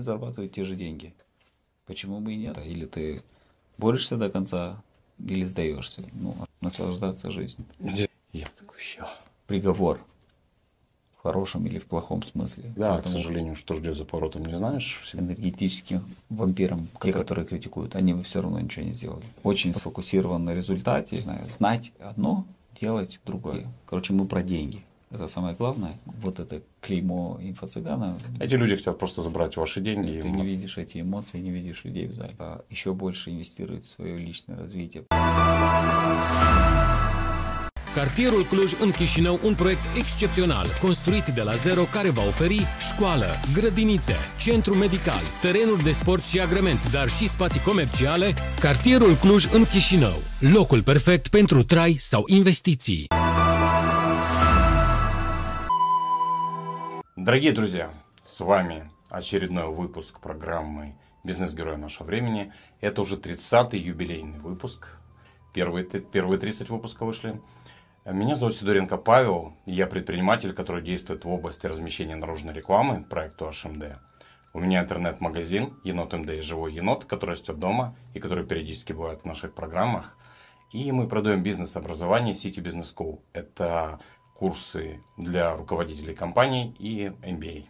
они зарабатывают те же деньги. Почему бы и нет? Или ты борешься до конца, или сдаешься. Ну, наслаждаться жизнью. Я такой, я. Приговор. В хорошем или в плохом смысле. Да, Поэтому к сожалению, что ждет за поворотом, не знаешь. Всегда. энергетическим вампирам, те, которые критикуют, они бы все равно ничего не сделали. Очень сфокусирован на результате. Знаю, знать одно, делать другое. Короче, мы про деньги. Это самое главное. Вот это клеймо инфо-цыгана. Эти люди хотят просто забрать ваши деньги. и Ты не видишь эти эмоции, не видишь людей в зале. А еще больше инвестирует в свое личное развитие. Cartierul Cluj în Chișinău, un proiect excepțional, construit de la zero care va oferi școală, grădinițe, centru medical, terenuri de sport și agrement, dar și spații comerciale. Cartierul Cluj în Chișinău, locul perfect pentru trai sau investiții. Дорогие друзья, с вами очередной выпуск программы «Бизнес-герой нашего времени». Это уже 30-й юбилейный выпуск. Первые, первые 30 выпусков вышли. Меня зовут Сидоренко Павел. и Я предприниматель, который действует в области размещения наружной рекламы проекту HMD. У меня интернет-магазин «Енот МД» «Живой енот», который растет дома и который периодически бывает в наших программах. И мы продаем бизнес-образование City Business School. Это курсы для руководителей компаний и MBA.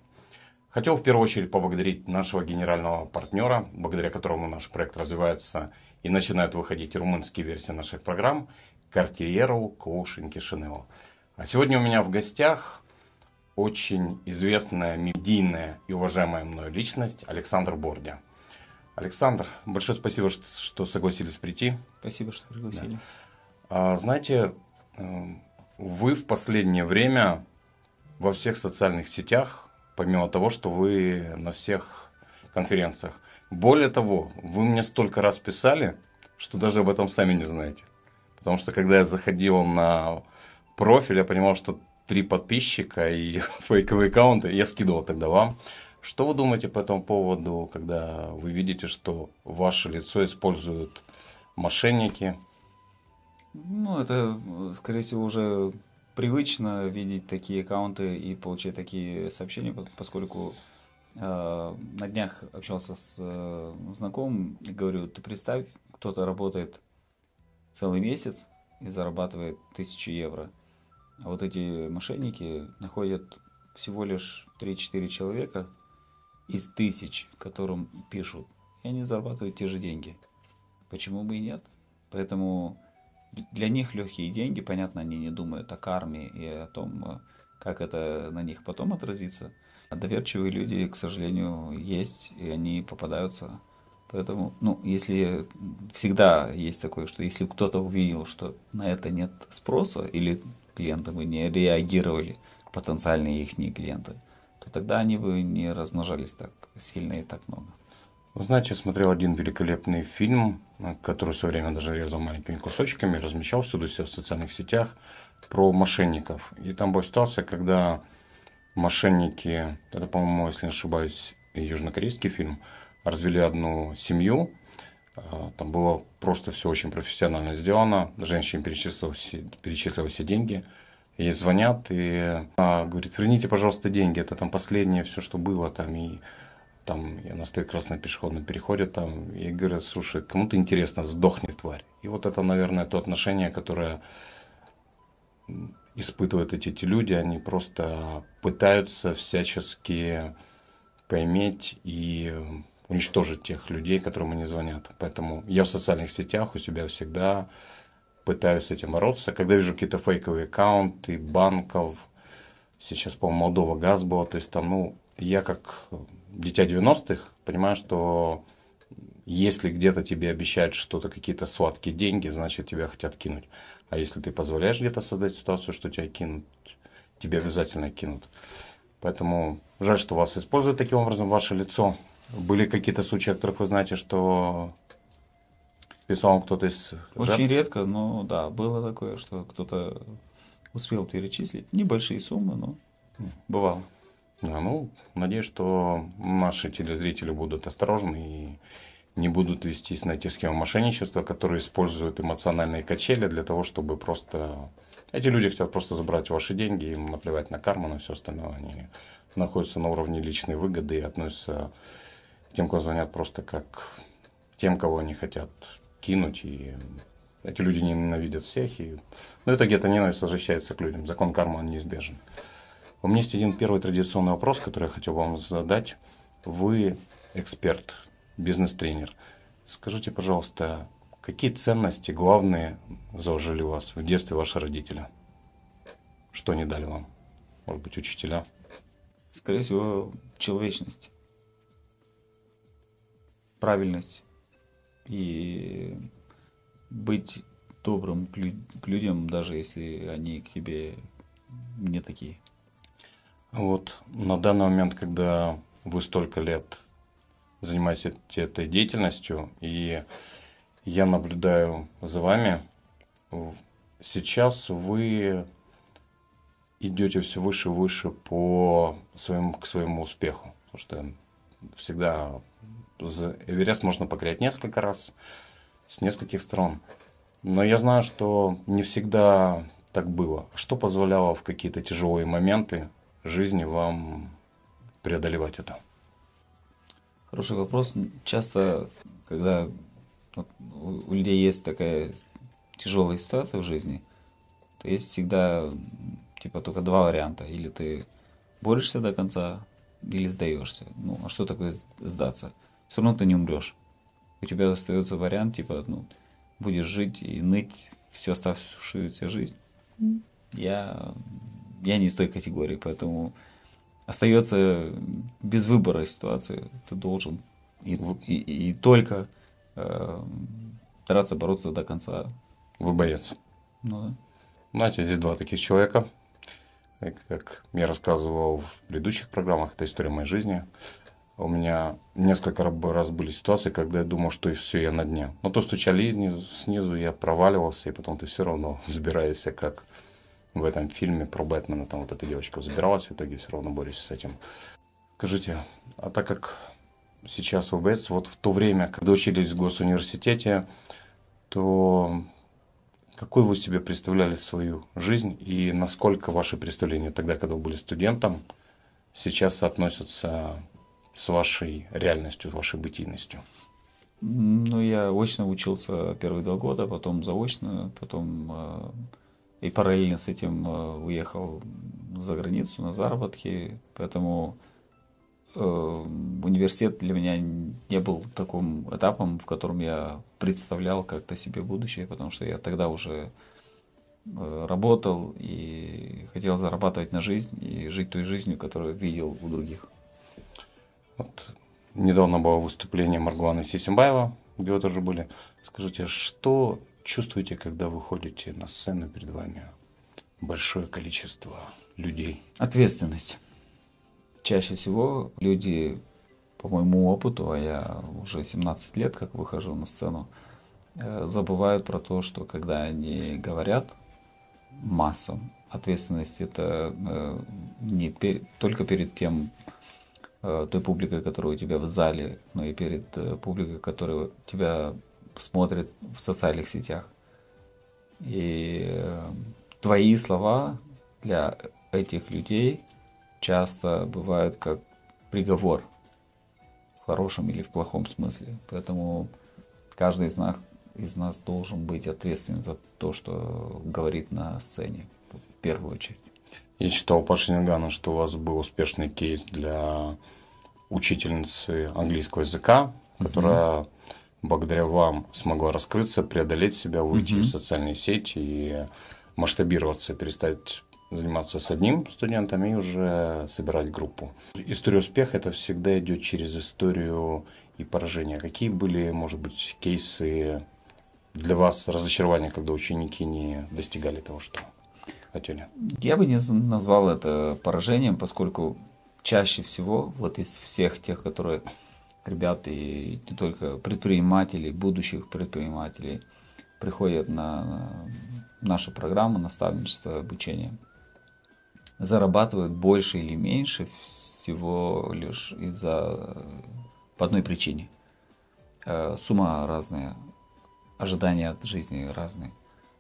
Хотел в первую очередь поблагодарить нашего генерального партнера, благодаря которому наш проект развивается и начинают выходить румынские версии наших программ, Cartierу Коушин Кишинео. А сегодня у меня в гостях очень известная, медийная и уважаемая мной личность Александр Бордя. Александр, большое спасибо, что- согласились прийти. Спасибо, что пригласили. А, Знаете, э, вы в последнее время во всех социальных сетях, помимо того, что вы на всех конференциях, более того, вы мне столько раз писали, что даже об этом сами не знаете. Потому что когда я заходил на профиль, я понимал, что три подписчика и фейковые аккаунты, я скидывал тогда вам. Что вы думаете по этому поводу, когда вы видите, что ваше лицо используют мошенники, Ну, это, э, скорее всего, уже привычно видеть такие аккаунты и получать такие сообщения, по- поскольку э, на днях общался с э, знакомым и говорю, ты представь, кто-то работает целый месяц и зарабатывает тысячи евро. А вот эти мошенники находят всего лишь 3-4 человека из тысяч, которым пишут, и они зарабатывают те же деньги. Почему бы и нет? Поэтому для них легкие деньги, понятно, они не думают о карме и о том, э, как это на них потом отразится. А доверчивые люди, к сожалению, есть, и они попадаются. Поэтому, ну, если всегда есть такое, что если кто-то увидел, что на это нет спроса, или клиенты бы не реагировали, потенциальные их клиенты, то тогда они бы не размножались так сильно и так много. Знаете, смотрел один великолепный фильм, который в свое время даже резал маленькими кусочками, размещал всюду себя в социальных сетях, про мошенников. И там была ситуация, когда мошенники, это, по-моему, если не ошибаюсь, южнокорейский фильм, развели одну семью. А, Там было просто все очень профессионально сделано. Женщине перечислила все, перечислила все деньги. Ей звонят, и она говорит, верните, пожалуйста, деньги. Это там последнее все, что было там. И там и она стоит как раз на пешеходном переходе там, и говорят, слушай, кому-то интересно, сдохни, тварь. И вот это, наверное, то отношение, которое испытывают эти, эти люди, они просто пытаются всячески поиметь и уничтожить тех людей, которым они звонят. Поэтому я в социальных сетях у себя всегда пытаюсь этим бороться. Когда вижу какие-то фейковые аккаунты банков, сейчас, по-моему, Молдова газ было, то есть там, ну, я как дитя 90-х понимаю, что если где-то тебе обещают что-то, какие-то сладкие деньги, значит, тебя хотят кинуть. А если ты позволяешь где-то создать ситуацию, что тебя кинут, тебе обязательно кинут. Поэтому жаль, что вас используют таким образом, ваше лицо. Были какие-то случаи, о которых вы знаете, что писал вам кто-то из Очень жертв? редко, но да, было такое, что кто-то успел перечислить. Небольшие суммы, но бывало. Да, ну, надеюсь, что наши телезрители будут осторожны и не будут вестись на те схемы мошенничества, которые используют эмоциональные качели для того, чтобы просто... Эти люди хотят просто забрать ваши деньги, им наплевать на карму, на все остальное. Они находятся на уровне личной выгоды и относятся тем, кто звонят просто как тем, кого они хотят кинуть. И эти люди ненавидят всех. И... Но это где-то ненависть возвращается к людям. Закон кармы, неизбежен. У меня есть один первый традиционный вопрос, который я хотел вам задать. Вы эксперт, бизнес-тренер. Скажите, пожалуйста, какие ценности главные заложили у вас в детстве ваши родители? Что они дали вам? Может быть, учителя? Скорее всего, человечность, правильность и быть добрым к, лю- к людям, даже если они к тебе не такие. Вот на данный момент, когда вы столько лет занимаетесь этой деятельностью, и я наблюдаю за вами, сейчас вы идете все выше и выше по своему, к своему успеху. Потому что всегда Эверест можно покорять несколько раз, с нескольких сторон. Но я знаю, что не всегда так было. Что позволяло в какие-то тяжелые моменты жизни вам преодолевать это? Хороший вопрос. Часто, когда у людей есть такая тяжелая ситуация в жизни, то есть всегда типа только два варианта. Или ты борешься до конца, или сдаешься. Ну, а что такое сдаться? Все равно ты не умрешь. У тебя остается вариант, типа, ну, будешь жить и ныть всю оставшуюся жизнь. Я, я не из той категории, поэтому остается без выбора ситуации. Ты должен и, и, и только э, стараться бороться до конца. Вы боец. Ну да. Знаете, здесь два таких человека. Как я рассказывал в предыдущих программах, это история моей жизни. У меня несколько раз были ситуации, когда я думал, что все, я на дне. Но то стучали снизу, я проваливался, и потом ты все равно взбираешься, как в этом фильме про Бэтмена. Там вот эта девочка взбиралась, в итоге все равно борешься с этим. Скажите, а так как сейчас в ВБС, вот в то время, когда учились в госуниверситете, то какой вы себе представляли свою жизнь и насколько ваши представления тогда, когда вы были студентом, сейчас соотносятся с вашей реальностью, с вашей бытийностью? Ну, я очно учился первые два года, потом заочно, потом э, и параллельно с этим э, уехал за границу на заработки, поэтому э, университет для меня не был таким этапом, в котором я представлял как-то себе будущее, потому что я тогда уже э, работал и хотел зарабатывать на жизнь и жить той жизнью, которую видел у других. Вот недавно было выступление Маргуана Сисимбаева, где вы тоже были. Скажите, что чувствуете, когда выходите на сцену перед вами большое количество людей? Ответственность. Чаще всего люди, по моему опыту, а я уже 17 лет как выхожу на сцену, э, забывают про то, что когда они говорят массам, ответственность это э, не только перед тем, э, той публикой, которая у тебя в зале, но и перед публикой, которая тебя смотрит в социальных сетях. И твои слова для этих людей часто бывают как приговор в хорошем или в плохом смысле. Поэтому каждый из нас, из нас должен быть ответственен за то, что говорит на сцене в первую очередь. Я читал по Шингана, что у вас был успешный кейс для учительницы английского языка, которая mm-hmm. Благодаря вам смогла раскрыться, преодолеть себя, выйти mm-hmm. в социальные сети и масштабироваться, перестать заниматься с одним студентом и уже собирать группу. История успеха это всегда идет через историю и поражения. Какие были, может быть, кейсы для вас разочарования, когда ученики не достигали того, что хотели? Я бы не назвал это поражением, поскольку чаще всего вот из всех тех, которые ребят и не только предпринимателей, будущих предпринимателей приходят на нашу программу наставничества и обучения, зарабатывают больше или меньше всего лишь из-за по одной причине. Э, сумма разная, ожидания от жизни разные.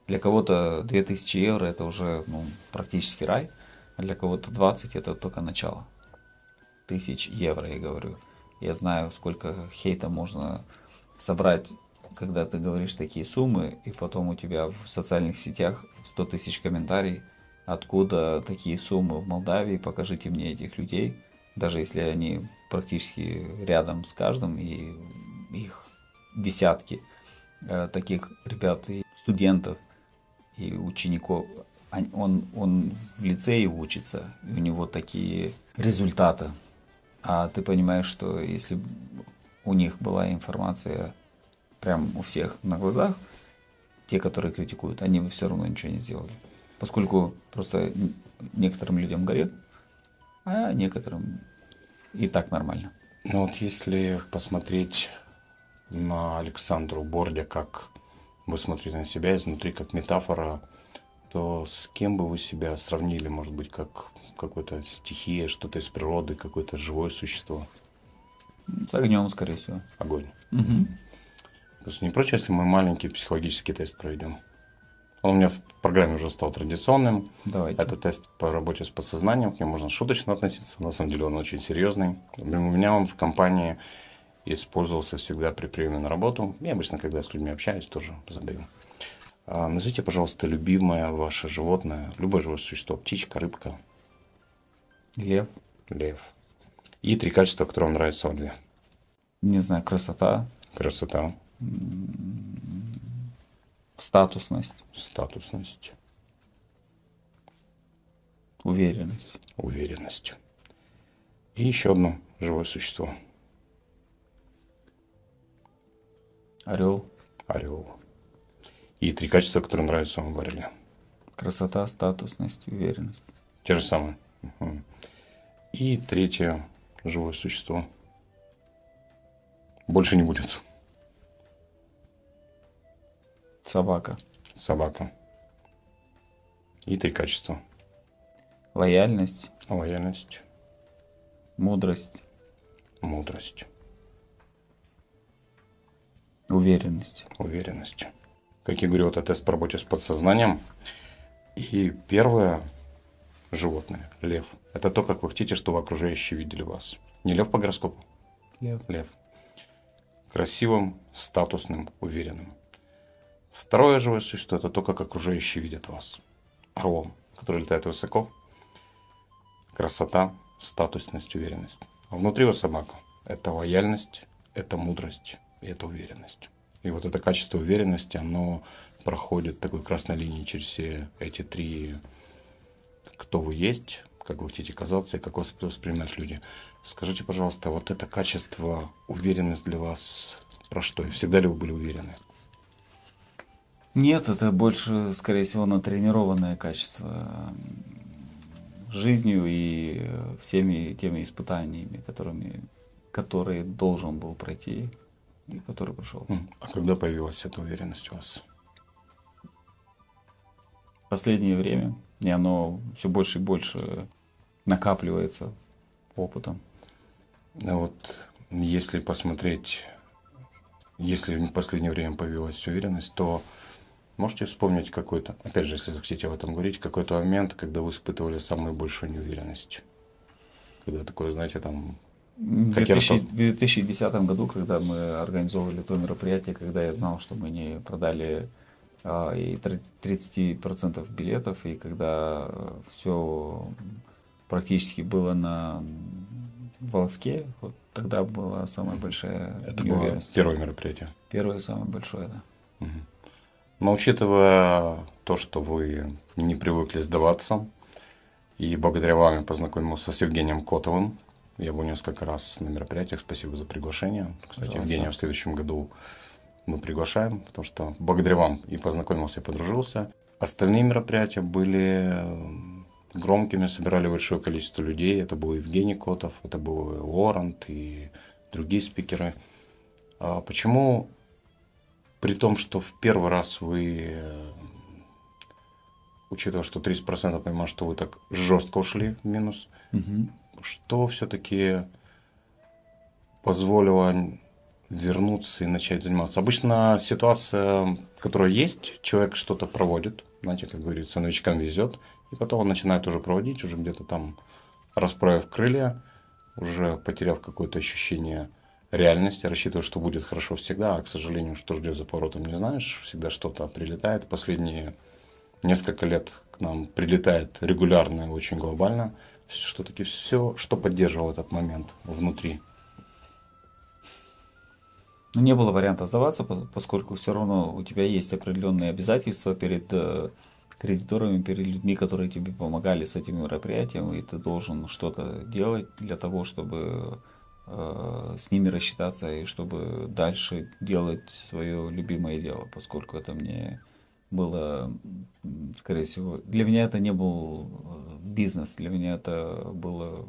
Для кого-то 2000 евро это уже ну, практически рай, а для кого-то 20 это только начало. Тысяч евро, я говорю. Я знаю, сколько хейта можно собрать, когда ты говоришь такие суммы, и потом у тебя в социальных сетях 100 тысяч комментариев, откуда такие суммы в Молдавии, покажите мне этих людей, даже если они практически рядом с каждым, и их десятки э, таких ребят и студентов, и учеников, он, он в лицее учится, и у него такие результаты. А ты понимаешь, что если у них была информация прям у всех на глазах, те, которые критикуют, они бы все равно ничего не сделали. Поскольку просто некоторым людям горит, а некоторым и так нормально. Ну вот если посмотреть на Александру Бордя, как вы смотрите на себя изнутри, как метафора, то с кем бы вы себя сравнили? Может быть, как какой-то стихия, что-то из природы, какое-то живое существо? С огнем, скорее всего. Огонь. Угу. Есть не против, если мы маленький психологический тест проведем? Он у меня в программе уже стал традиционным. Давайте. Это тест по работе с подсознанием. К нему можно шуточно относиться. На самом деле он очень серьезный. У меня он в компании использовался всегда при приеме на работу. Я обычно, когда с людьми общаюсь, тоже задаю. А, назовите, пожалуйста, любимое ваше животное, любое живое существо, птичка, рыбка. Лев. Лев. И три качества, которые вам нравятся в льве. Не знаю, красота. Красота. Статусность. Статусность. Уверенность. Уверенность. И еще одно живое существо. Орел. Орел. И три качества, которые нравятся вам в орле. Красота, статусность, уверенность. Те же самые. Угу. И третье живое существо. Больше не будет. Собака. Собака. И три качества. Лояльность. Лояльность. Мудрость. Мудрость. Уверенность. Уверенность. Как я говорю, это тест по работе с подсознанием. И первое животное, лев, это то, как вы хотите, чтобы окружающие видели вас. Не лев по гороскопу? Лев. Лев. Красивым, статусным, уверенным. Второе живое существо – это то, как окружающие видят вас. Орел, который летает высоко. Красота, статусность, уверенность. А внутри его собака – это лояльность, это мудрость и это уверенность. И вот это качество уверенности, оно проходит такой красной линией через все эти три, кто вы есть, как вы хотите казаться и как вас воспринимают люди. Скажите, пожалуйста, вот это качество, уверенность для вас про что? И всегда ли вы были уверены? Нет, это больше, скорее всего, натренированное качество жизнью и всеми теми испытаниями, которыми, которые должен был пройти и который прошел. А когда появилась эта уверенность у вас? последнее время, и оно все больше и больше накапливается опытом. Ну вот, если посмотреть, если в последнее время появилась уверенность, то можете вспомнить какой-то, опять же, если захотите об этом говорить, какой-то момент, когда вы испытывали самую большую неуверенность? Когда такое, знаете, там... В 2000, в 2010 году, когда мы организовывали то мероприятие, когда я знал, что мы не продали а, и 30% билетов, и когда все практически было на волоске, вот тогда была самая большая Это было первое мероприятие? Первое, самое большое, да. Угу. Но учитывая то, что вы не привыкли сдаваться, и благодаря вам я познакомился с Евгением Котовым, я был несколько раз на мероприятиях, спасибо за приглашение. Кстати, Пожалуйста. Евгения в следующем году мы приглашаем, потому что благодаря вам и познакомился, и подружился. Остальные мероприятия были э, громкими, собирали большое количество людей. Это был Евгений Котов, это был Уоррент и другие спикеры. А почему, при том, что в первый раз вы, э, учитывая, что 30% понимаю, что вы так жестко ушли в минус, угу. что все-таки позволило вернуться и начать заниматься. Обычно ситуация, которая есть, человек что-то проводит, знаете, как говорится, новичкам везет, и потом он начинает уже проводить, уже где-то там расправив крылья, уже потеряв какое-то ощущение реальности, рассчитывая, что будет хорошо всегда, а, к сожалению, что ждет за поворотом, не знаешь, всегда что-то прилетает. Последние несколько лет к нам прилетает регулярно и очень глобально. Что таки все, что поддерживал этот момент внутри. Ну, не было варианта сдаваться, поскольку все равно у тебя есть определенные обязательства перед э, кредиторами, перед людьми, которые тебе помогали с этим мероприятием, и ты должен что-то делать для того, чтобы э, с ними рассчитаться и чтобы дальше делать свое любимое дело, поскольку это мне было, скорее всего, для меня это не был э, бизнес, для меня это было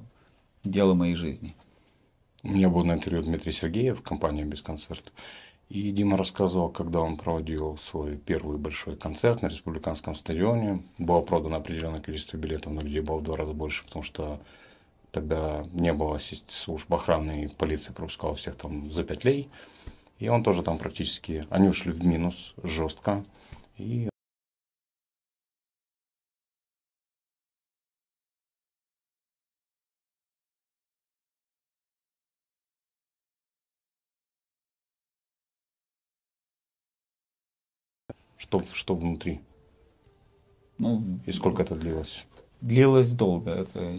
дело моей жизни. У меня был на интервью Дмитрий Сергеев, компания «Бесконцерт». И Дима рассказывал, когда он проводил свой первый большой концерт на республиканском стадионе, было продано определенное количество билетов, но людей было в два раза больше, потому что тогда не было служб охраны и полиции пропускала всех там за пять лей. И он тоже там практически, они ушли в минус жестко. И Что, что внутри? Ну, и сколько это длилось? Длилось долго. Это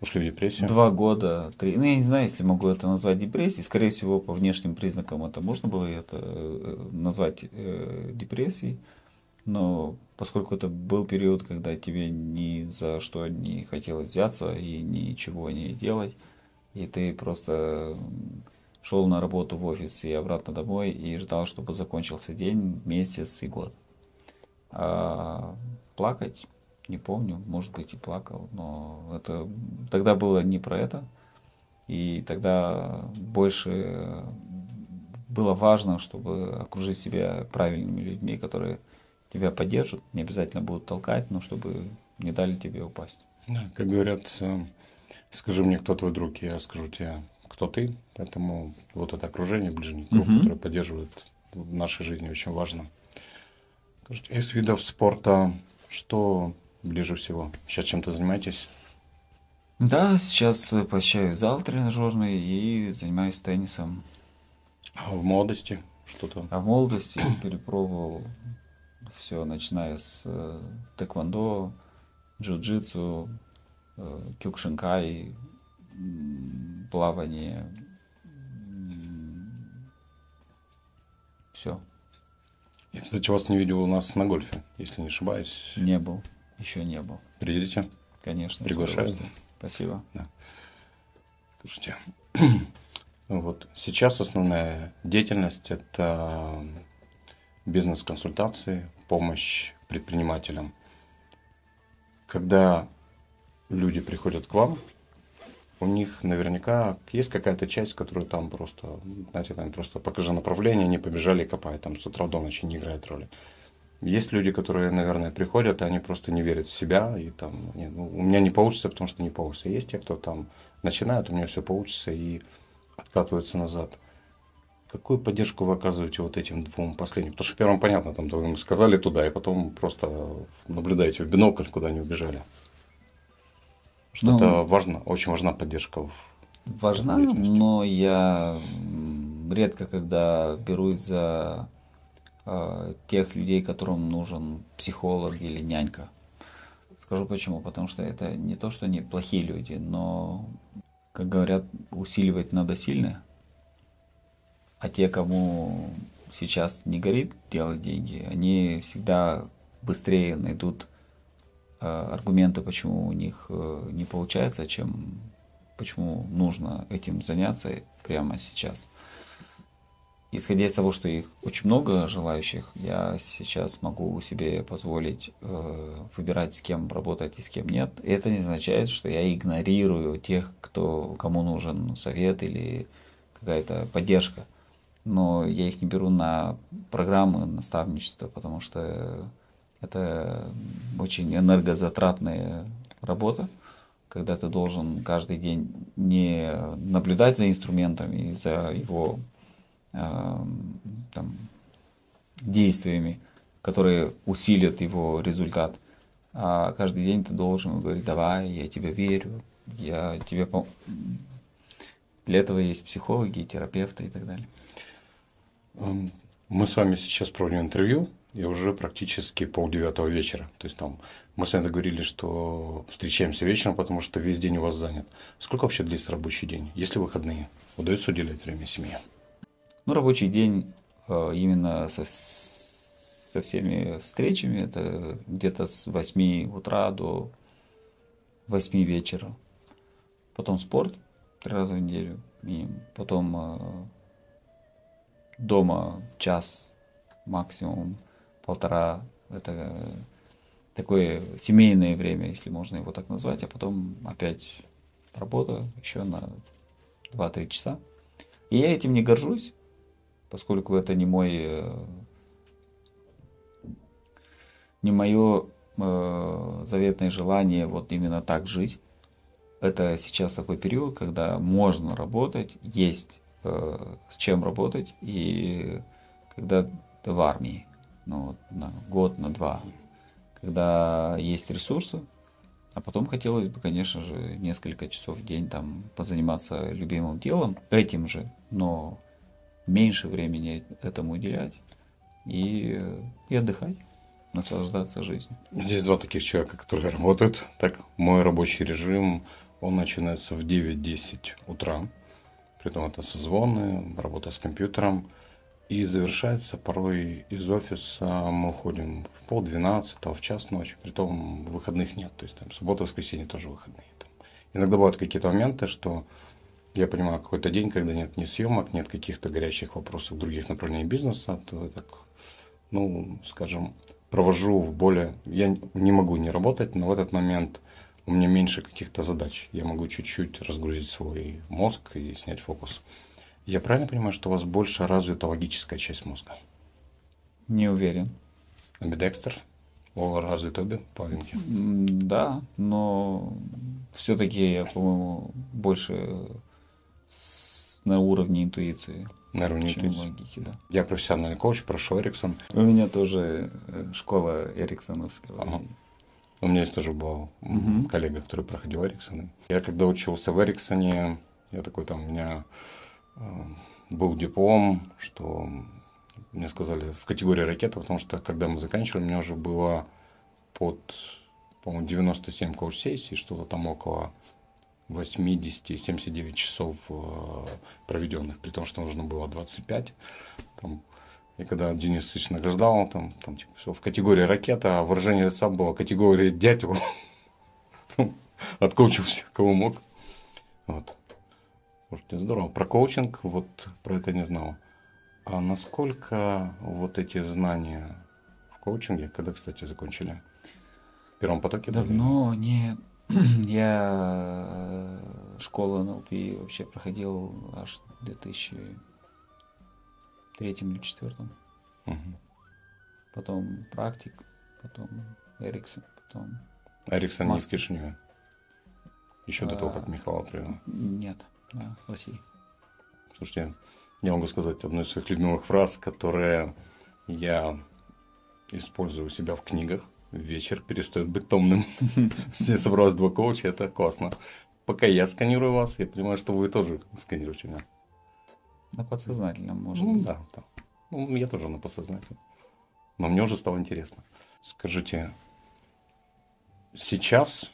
Ушли в депрессию? Два года, три. Ну, я не знаю, если могу это назвать депрессией. Скорее всего, по внешним признакам это можно было это э, назвать э, депрессией. Но поскольку это был период, когда тебе ни за что не хотелось взяться и ничего не делать, и ты просто шел на работу в офис и обратно домой и ждал, чтобы закончился день, месяц и год. А плакать, не помню, может быть и плакал, но это тогда было не про это. И тогда больше было важно, чтобы окружить себя правильными людьми, которые тебя поддержат, не обязательно будут толкать, но чтобы не дали тебе упасть. Да, как говорят, э, скажи мне, кто твой друг, я скажу тебе, кто ты. Поэтому вот это окружение, ближний круг, угу. которое поддерживает в нашей жизни, очень важно. Скажите, из видов спорта что ближе всего? Сейчас чем-то занимаетесь? Да, сейчас посещаю зал тренажерный и занимаюсь теннисом. А в молодости что-то? А в молодости перепробовал все, начиная с э, тэквондо, джиу-джитсу, э, кюкшинкай, плавание. Все. Я, кстати, вас не видел у нас на гольфе, если не ошибаюсь. Не был, еще не был. Приедете? Конечно. Приглашаю. Спасибо. Да. Слушайте, вот сейчас основная деятельность – это бизнес-консультации, помощь предпринимателям. Когда люди приходят к вам, у них наверняка есть какая-то часть, которая там просто, знаете, там просто покажи направление, они побежали копать, там с утра до ночи не играет роли. Есть люди, которые, наверное, приходят, и они просто не верят в себя, и там, не, ну, у меня не получится, потому что не получится. Есть те, кто там начинает, у меня все получится, и откатываются назад. Какую поддержку вы оказываете вот этим двум последним? Потому что первым понятно, там вы им сказали туда, и потом просто наблюдаете в бинокль, куда они убежали. Что ну, это важно, очень важна поддержка. Важна, но я редко когда берусь за э, тех людей, которым нужен психолог или нянька. Скажу почему. Потому что это не то, что они плохие люди, но, как говорят, усиливать надо сильно. А те, кому сейчас не горит делать деньги, они всегда быстрее найдут аргументы, почему у них э, не получается, чем почему нужно этим заняться прямо сейчас. Исходя из того, что их очень много желающих, я сейчас могу себе позволить э, выбирать, с кем работать и с кем нет. Это не означает, что я игнорирую тех, кто, кому нужен совет или какая-то поддержка. Но я их не беру на программы наставничества, потому что это очень энергозатратная работа, когда ты должен каждый день не наблюдать за инструментом и за его э, там, действиями, которые усилят его результат, а каждый день ты должен говорить, давай, я тебе верю, я тебе Для этого есть психологи, терапевты и так далее. Эм, мы с вами сейчас проводим интервью, и уже практически полдевятого вечера. То есть там мы с вами договорились, что встречаемся вечером, потому что весь день у вас занят. Сколько вообще длится рабочий день? Есть ли выходные? Удается уделять время семье? Ну, рабочий день э, именно со, со всеми встречами, это где-то с 8 утра до 8 вечера. Потом спорт три раза в неделю минимум. Потом э, дома час максимум полтора, это такое семейное время, если можно его так назвать, а потом опять работа еще на 2-3 часа. И я этим не горжусь, поскольку это не мой, э, не мое э, заветное желание вот именно так жить. Это сейчас такой период, когда можно работать, есть э, с чем работать, и когда ты в армии ну, на год, на два, когда есть ресурсы, а потом хотелось бы, конечно же, несколько часов в день там позаниматься любимым делом, этим же, но меньше времени этому уделять и, и отдыхать, наслаждаться жизнью. Здесь два таких человека, которые работают. Так, мой рабочий режим, он начинается в 9-10 утра. Притом это созвоны, работа с компьютером – и завершается порой из офиса мы уходим в полдвенадцатого, в час ночи. Притом выходных нет. То есть там суббота, воскресенье тоже выходные. Там. Иногда бывают какие-то моменты, что я понимаю, какой-то день, когда нет ни съемок, нет каких-то горячих вопросов других направлений бизнеса, то я так, ну, скажем, провожу в более... Я не могу не работать, но в этот момент у меня меньше каких-то задач. Я могу чуть-чуть разгрузить свой мозг и снять фокус. Я правильно понимаю, что у вас больше развита логическая часть мозга? Не уверен. Амбидекстер? О, развит обе половинки? Да, но все-таки я, по-моему, больше с, на уровне интуиции. На уровне чем интуиции. логики, да. Я профессиональный коуч, прошу Эриксон. У меня тоже э, школа Эриксоновская. Ага. У меня есть тоже был угу. коллега, который проходил Эриксон. Я когда учился в Эриксоне, я такой там, у меня был диплом, что мне сказали в категории ракета, потому что когда мы заканчивали, у меня уже было под, по-моему, 97 коуч-сессий, что-то там около 80-79 часов э, проведенных, при том, что нужно было 25. Там, и когда Денис Ильич награждал, там, там типа, все в категории ракета, а выражение лица было категория дятел. Откоучил всех, кого мог. Вот. Слушайте, здорово. Про коучинг, вот про это не знал. А насколько вот эти знания в коучинге, когда, кстати, закончили? В первом потоке? Давно, да? не. Я э, школу НЛП вообще проходил аж в 2003 или 2004. Угу. Потом практик, потом Эриксон, потом... Эриксон не в Кишиневе? Еще а, до того, как Михаил привел? Нет да, в России. Слушайте, я могу сказать одну из своих любимых фраз, которая я использую у себя в книгах. Вечер перестает быть томным. Здесь собралось два коуча, это классно. Пока я сканирую вас, я понимаю, что вы тоже сканируете меня. На подсознательном, может ну, быть. Да, да. Ну, я тоже на подсознательном. Но мне уже стало интересно. Скажите, сейчас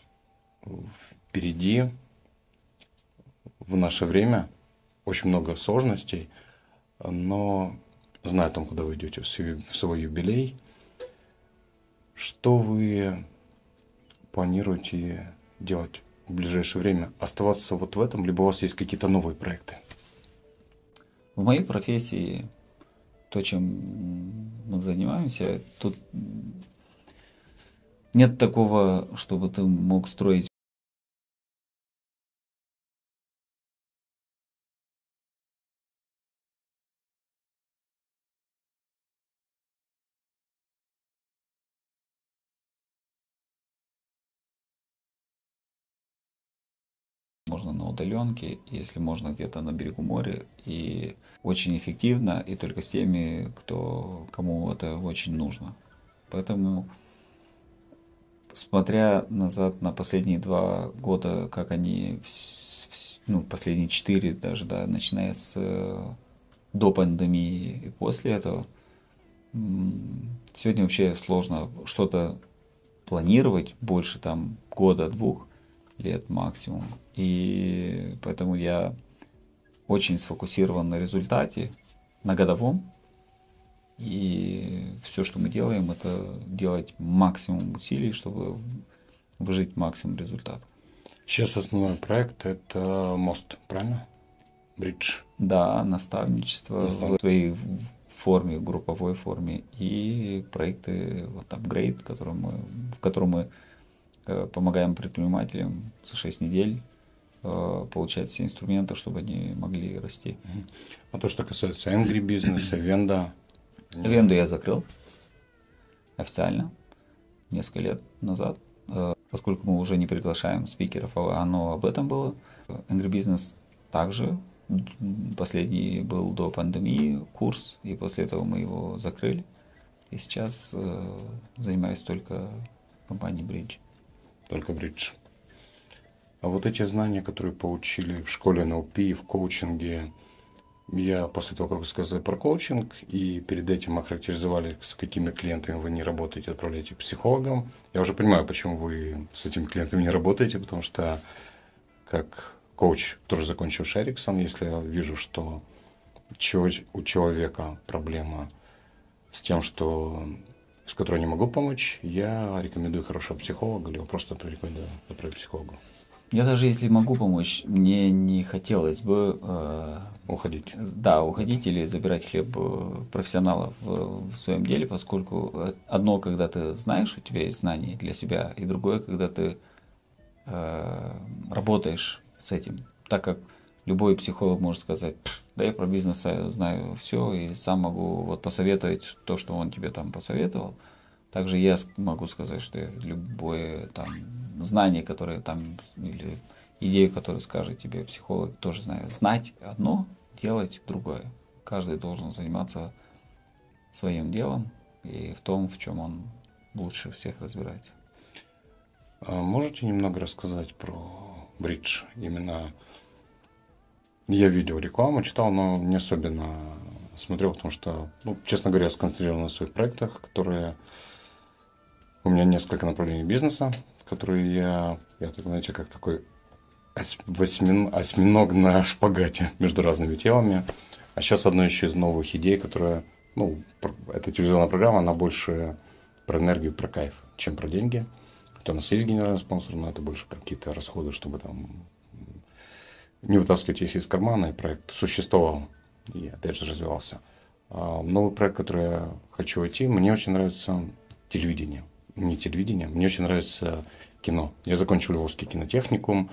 впереди в наше время очень много сложностей, но зная о том, куда вы идете в свой, юбилей, что вы планируете делать в ближайшее время? Оставаться вот в этом, либо у вас есть какие-то новые проекты? В моей профессии, то, чем мы занимаемся, тут нет такого, чтобы ты мог строить удаленке, если можно где-то на берегу моря. И очень эффективно, и только с теми, кто, кому это очень нужно. Поэтому, смотря назад на последние два года, как они ну, последние четыре даже, да, начиная с до пандемии и после этого. Сегодня вообще сложно что-то планировать больше там года-двух лет максимум. И поэтому я очень сфокусирован на результате, на годовом. И все, что мы делаем, это делать максимум усилий, чтобы выжить максимум результата. Сейчас основной проект – это мост, правильно? Бридж. Да, наставничество Настав... в своей форме, в групповой форме. И проекты, вот Upgrade, который мы, в котором мы помогаем предпринимателям за 6 недель э, получать все инструменты, чтобы они могли расти. А то, что касается Angry Business, Венда? Венду я закрыл официально несколько лет назад, э, поскольку мы уже не приглашаем спикеров, а оно об этом было. Angry Business также Последний был до пандемии курс, и после этого мы его закрыли. И сейчас э, занимаюсь только компанией Bridge. Только Bridge. А вот эти знания, которые получили в школе NLP, в коучинге, я после того, как вы сказали про коучинг, и перед этим охарактеризовали, с какими клиентами вы не работаете, отправляете к психологам, я уже понимаю, почему вы с этими клиентами не работаете, потому что как коуч, тоже закончивший Эриксон, если я вижу, что у человека проблема с тем, что с которой не могу помочь, я рекомендую хорошего психолога или просто рекомендую отправить психологу. Я даже если могу помочь, мне не хотелось бы э, уходить. Да, уходить или забирать хлеб э, профессионалов в, в своем деле, поскольку одно, когда ты знаешь, у тебя есть знания для себя, и другое, когда ты э, работаешь с этим, так как любой психолог может сказать, да я про бизнес знаю все и сам могу вот посоветовать то, что он тебе там посоветовал. Также я могу сказать, что любое там знание, которое там или идею, которую скажет тебе психолог, тоже знаю. Знать одно, делать другое. Каждый должен заниматься своим делом и в том, в чем он лучше всех разбирается. А можете немного рассказать про бридж. Именно я видел рекламу, читал, но не особенно смотрел, потому что, ну, честно говоря, сконцентрирован на своих проектах, которые... У меня несколько направлений бизнеса, которые я, я так, знаете, как такой осьминог на шпагате между разными темами. А сейчас одно еще из новых идей, которая, ну, эта телевизионная программа, она больше про энергию, про кайф, чем про деньги. Хотя у нас есть генеральный спонсор, но это больше какие-то расходы, чтобы там не вытаскивать их из кармана, и проект существовал и опять же развивался. А новый проект, который я хочу войти, мне очень нравится телевидение. Не телевидение, мне очень нравится кино. Я закончил Львовский кинотехникум,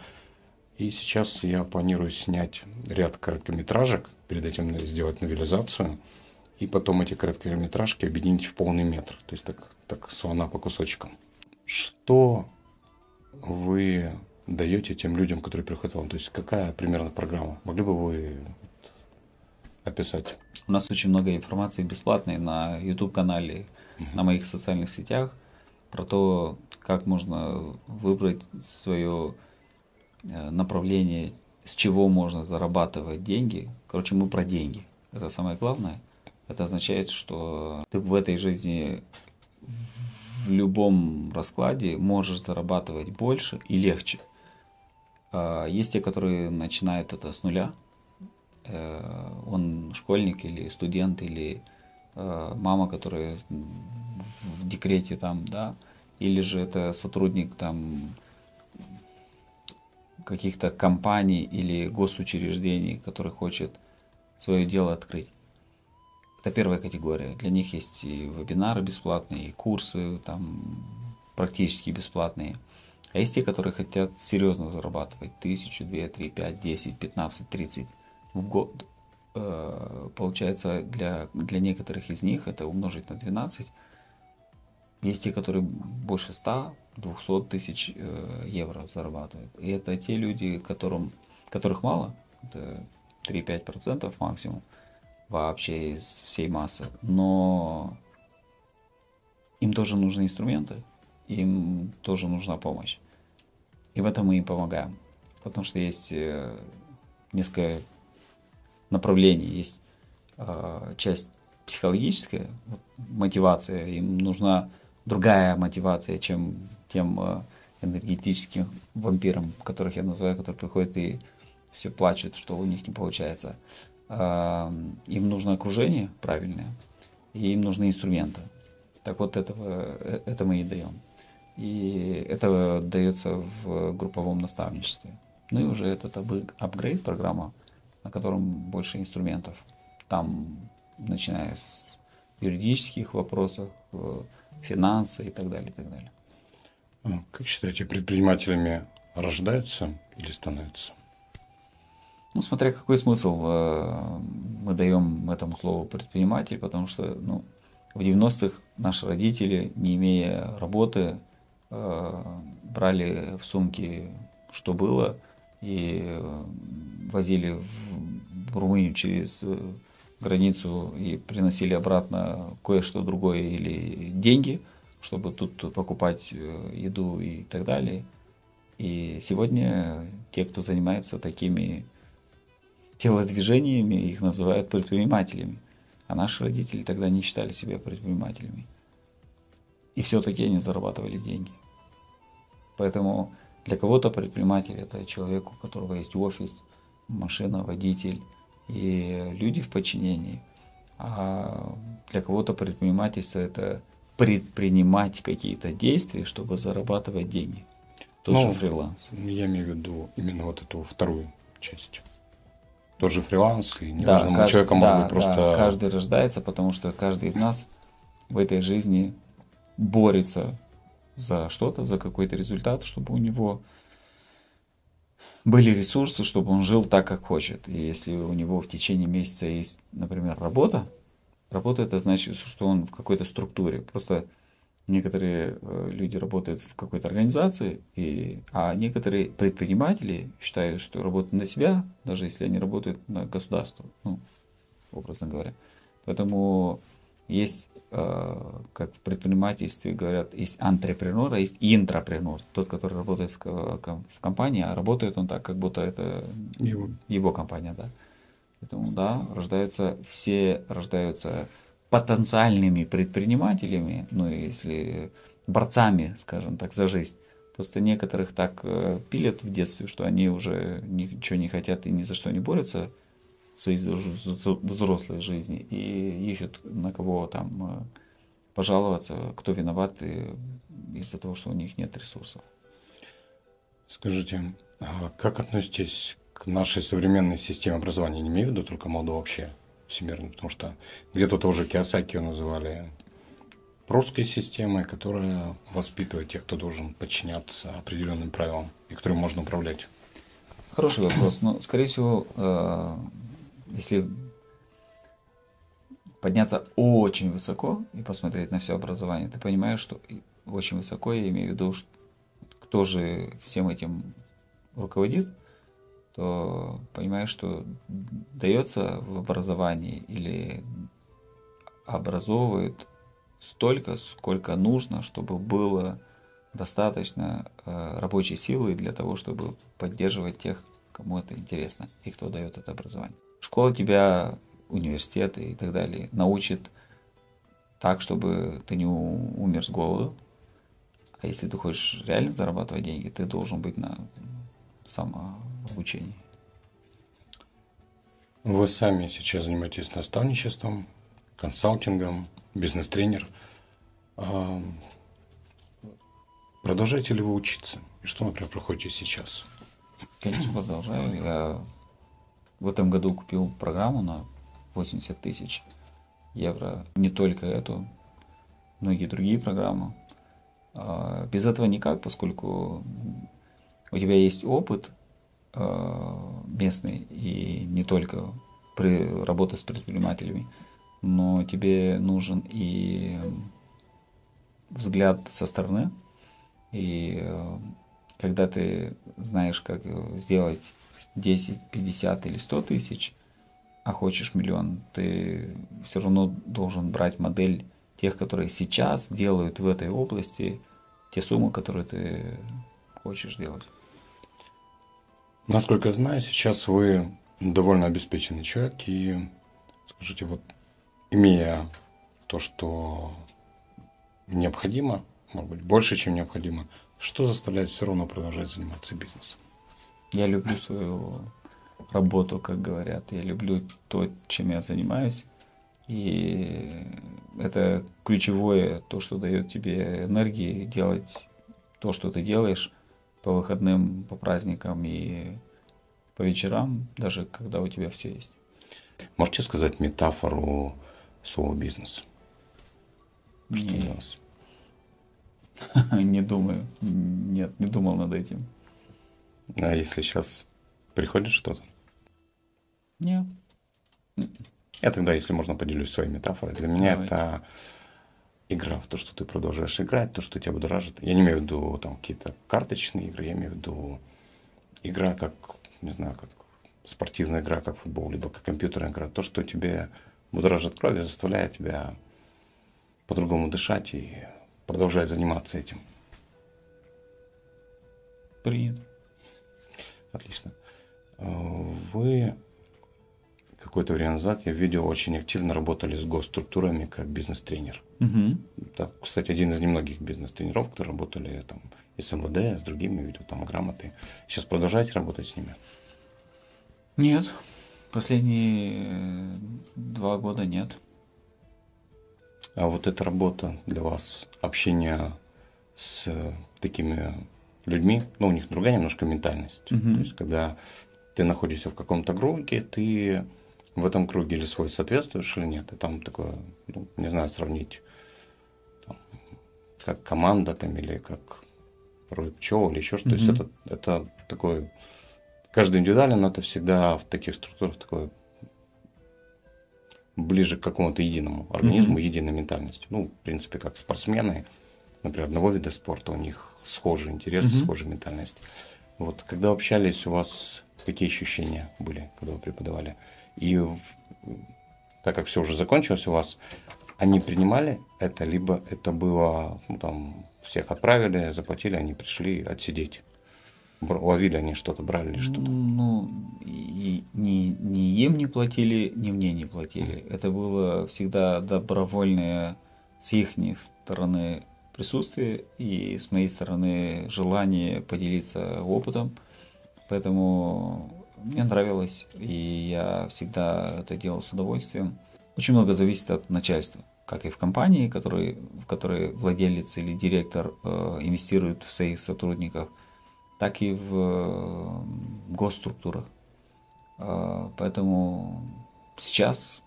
и сейчас я планирую снять ряд короткометражек, перед этим сделать новелизацию, и потом эти короткометражки объединить в полный метр. То есть так, так слона по кусочкам. Что вы даете тем людям, которые приходят вам? То есть какая примерно программа? Могли бы вы описать? У нас очень много информации бесплатной на YouTube-канале, uh на моих социальных сетях про то, как можно выбрать свое э, направление, с чего можно зарабатывать деньги. Короче, мы про деньги. Это самое главное. Это означает, что ты в этой жизни в любом раскладе можешь зарабатывать больше и легче. А, есть те, которые начинают это с нуля. Э, он школьник или студент, или э, мама, которая в декрете там, да, или же это сотрудник там каких-то компаний или госучреждений, который хочет свое дело открыть. Это первая категория. Для них есть и вебинары бесплатные, и курсы там практически бесплатные. А есть те, которые хотят серьезно зарабатывать. Тысячу, две, три, пять, десять, пятнадцать, тридцать в год. Э, получается, для, для некоторых из них это умножить на 12. Есть те, которые больше 100, 200 тысяч э, евро зарабатывают. И это те люди, которым, которых мало, это 3-5% максимум вообще из всей массы. Но им тоже нужны инструменты, им тоже нужна помощь. И в этом мы им помогаем. Потому что есть э, несколько направлений. Есть э, часть психологическая мотивация, им нужна другая мотивация, чем тем э, энергетическим вампирам, которых я называю, которые приходят и все плачут, что у них не получается. Им нужно окружение правильное, и им нужны инструменты. Так вот, этого, это мы и даем. И это дается в групповом наставничестве. Ну и уже этот апгрейд программа, на котором больше инструментов. Там, начиная с юридических вопросов, э, финансы и так далее, и так далее. А как считаете, предпринимателями рождаются или становятся? Ну, смотря какой смысл э, мы даем этому слову предприниматель, потому что ну, в 90-х наши родители, не имея работы, брали в сумки, что было, и возили в Румынию через границу и приносили обратно кое-что другое или деньги, чтобы тут покупать э, еду и так далее. И сегодня те, кто занимается такими телодвижениями, их называют предпринимателями. А наши родители тогда не считали себя предпринимателями. И все-таки они зарабатывали деньги. Поэтому для кого-то предприниматель это человек, у которого есть офис, машина, водитель, и люди в подчинении. А для кого-то предпринимательство это предпринимать какие-то действия, чтобы зарабатывать деньги. Тоже ну, фриланс. Я имею в виду именно вот эту вторую часть. Тоже фриланс, и неважно, да, человека может да, быть просто... Да, каждый рождается, потому что каждый из нас в этой жизни борется за что-то, за какой-то результат, чтобы у него были ресурсы, чтобы он жил так, как хочет. И если у него в течение месяца есть, например, работа, работа это значит, что он в какой-то структуре. Просто некоторые э, люди работают в какой-то организации, и, а некоторые предприниматели считают, что работают на себя, даже если они работают на государство, ну, образно говоря. Поэтому есть как в предпринимательстве говорят, есть антрепренер, а есть интрапренер. Тот, который работает в, в компании, а работает он так, как будто это его, его компания, да. Поэтому, да, рождаются, все рождаются потенциальными предпринимателями, ну, если борцами, скажем так, за жизнь. Просто некоторых так э, пилят в детстве, что они уже ничего не хотят и ни за что не борются, своей взрослой жизни и ищут на кого там э, пожаловаться, кто виноват из-за того, что у них нет ресурсов. Скажите, а как относитесь к нашей современной системе образования? Не имею в виду только моду вообще всемирно, потому что где-то тоже Киосаки называли прусской системой, которая воспитывает тех, кто должен подчиняться определенным правилам и которым можно управлять. Хороший вопрос. Но, скорее всего, э, если подняться очень высоко и посмотреть на все образование, ты понимаешь, что очень высоко, я имею в виду, что кто же всем этим руководит, то понимаешь, что дается в образовании или образовывает столько, сколько нужно, чтобы было достаточно э, рабочей силы для того, чтобы поддерживать тех, кому это интересно и кто дает это образование. Школа тебя, университеты и так далее научит так, чтобы ты не умер с голоду. А если ты хочешь реально зарабатывать деньги, ты должен быть на самообучении. Вы сами сейчас занимаетесь наставничеством, консалтингом, бизнес-тренер. А, продолжаете ли вы учиться? И что, например, проходите сейчас? Конечно, продолжаю. Я в этом году купил программу на 80 тысяч евро. Не только эту, многие другие программы. А, без этого никак, поскольку у тебя есть опыт а, местный и не только при работе с предпринимателями, но тебе нужен и взгляд со стороны. И а, когда ты знаешь, как сделать 10, 50 или 100 тысяч, а хочешь миллион, ты все равно должен брать модель тех, которые сейчас делают в этой области те суммы, которые ты хочешь делать. Насколько я знаю, сейчас вы довольно обеспеченный человек. И скажите, вот имея то, что необходимо, может быть, больше, чем необходимо, что заставляет все равно продолжать заниматься бизнесом? Я люблю свою работу, как говорят. Я люблю то, чем я занимаюсь. И это ключевое, то, что дает тебе энергии делать то, что ты делаешь по выходным, по праздникам и по вечерам, даже когда у тебя все есть. Можете сказать метафору своего бизнеса? Что не, у вас? не думаю. Нет, не думал над этим. А если сейчас приходит что-то? Нет. Я тогда, если можно, поделюсь своей метафорой. Для меня Давайте. это игра в то, что ты продолжаешь играть, то, что тебя будоражит. Я не имею в виду там какие-то карточные игры, я имею в виду игра как, не знаю, как спортивная игра, как футбол, либо как компьютерная игра. То, что тебе будоражит кровь, заставляет тебя по-другому дышать и продолжать заниматься этим. Принято. Отлично. Вы какое-то время назад я видел, очень активно работали с госструктурами как бизнес-тренер. Угу. Да, кстати, один из немногих бизнес-тренеров, которые работали там и с МВД, с другими, видел там грамоты. Сейчас продолжаете работать с ними? Нет. Последние э, два года нет. А вот эта работа для вас, общение с такими людьми, ну, у них другая немножко ментальность. Угу. То есть, когда ты находишься в каком-то круге, ты в этом круге или свой соответствуешь или нет. И там такое, ну, не знаю, сравнить там, как команда там или как рой пчел или еще что-то. Mm-hmm. То есть это, это такой, каждый индивидуально, но это всегда в таких структурах такое ближе к какому-то единому организму, mm-hmm. единой ментальности. Ну, в принципе, как спортсмены, например, одного вида спорта, у них схожие интересы, mm-hmm. схожая ментальность. Вот, когда общались, у вас какие ощущения были, когда вы преподавали? И так как все уже закончилось у вас, они принимали это, либо это было, ну, там, всех отправили, заплатили, они пришли отсидеть. Ловили они что-то, брали или что-то? Ну, и, ни, ни им не платили, ни мне не платили. Mm. Это было всегда добровольное с их стороны присутствие и с моей стороны желание поделиться опытом. Поэтому мне нравилось, и я всегда это делал с удовольствием. Очень много зависит от начальства, как и в компании, который, в которой владелец или директор э, инвестирует в своих сотрудников, так и в э, госструктурах. Э, поэтому сейчас,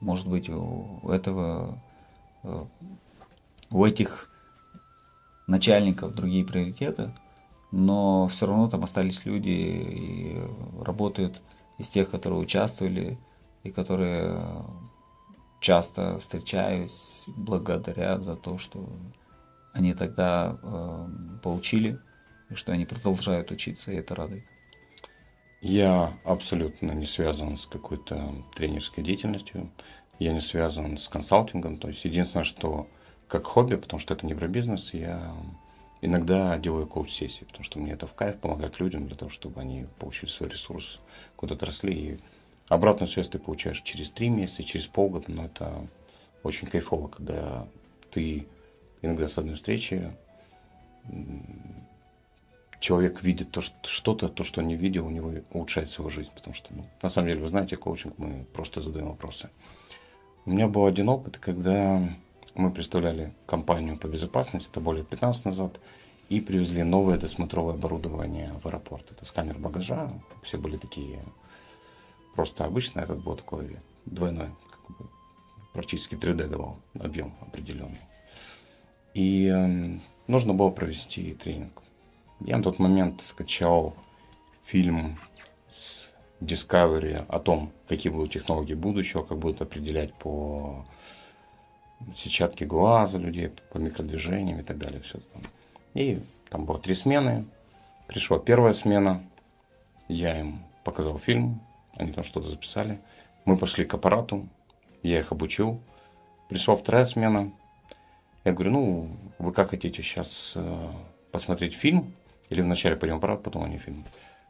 может быть, у этого, э, у этих начальников другие приоритеты – но все равно там остались люди и работают из тех, которые участвовали и которые часто встречаюсь, благодарят за то, что они тогда э, получили и что они продолжают учиться, и это радует. Я абсолютно не связан с какой-то тренерской деятельностью, я не связан с консалтингом, то есть единственное, что как хобби, потому что это не про бизнес, я Иногда делаю коуч-сессии, потому что мне это в кайф помогать людям для того, чтобы они получили свой ресурс, куда-то росли. И обратную связь ты получаешь через три месяца, через полгода, но это очень кайфово, когда ты иногда с одной встречи человек видит то, что-то, то, что не видел, у него улучшается его жизнь. Потому что, ну, на самом деле, вы знаете, коучинг, мы просто задаем вопросы. У меня был один опыт, когда мы представляли компанию по безопасности, это более 15 назад, и привезли новое досмотровое оборудование в аэропорт. Это сканер багажа, все были такие просто обычные, этот был такой двойной, как бы, практически 3D давал объем определенный. И э, нужно было провести тренинг. Я на тот момент скачал фильм с Discovery о том, какие будут технологии будущего, как будут определять по сетчатки глаза людей, по микродвижениям и так далее. Все там. И там было три смены. Пришла первая смена, я им показал фильм, они там что-то записали. Мы пошли к аппарату, я их обучил. Пришла вторая смена. Я говорю, ну, вы как хотите сейчас э, посмотреть фильм? Или вначале пойдем аппарат, потом они фильм?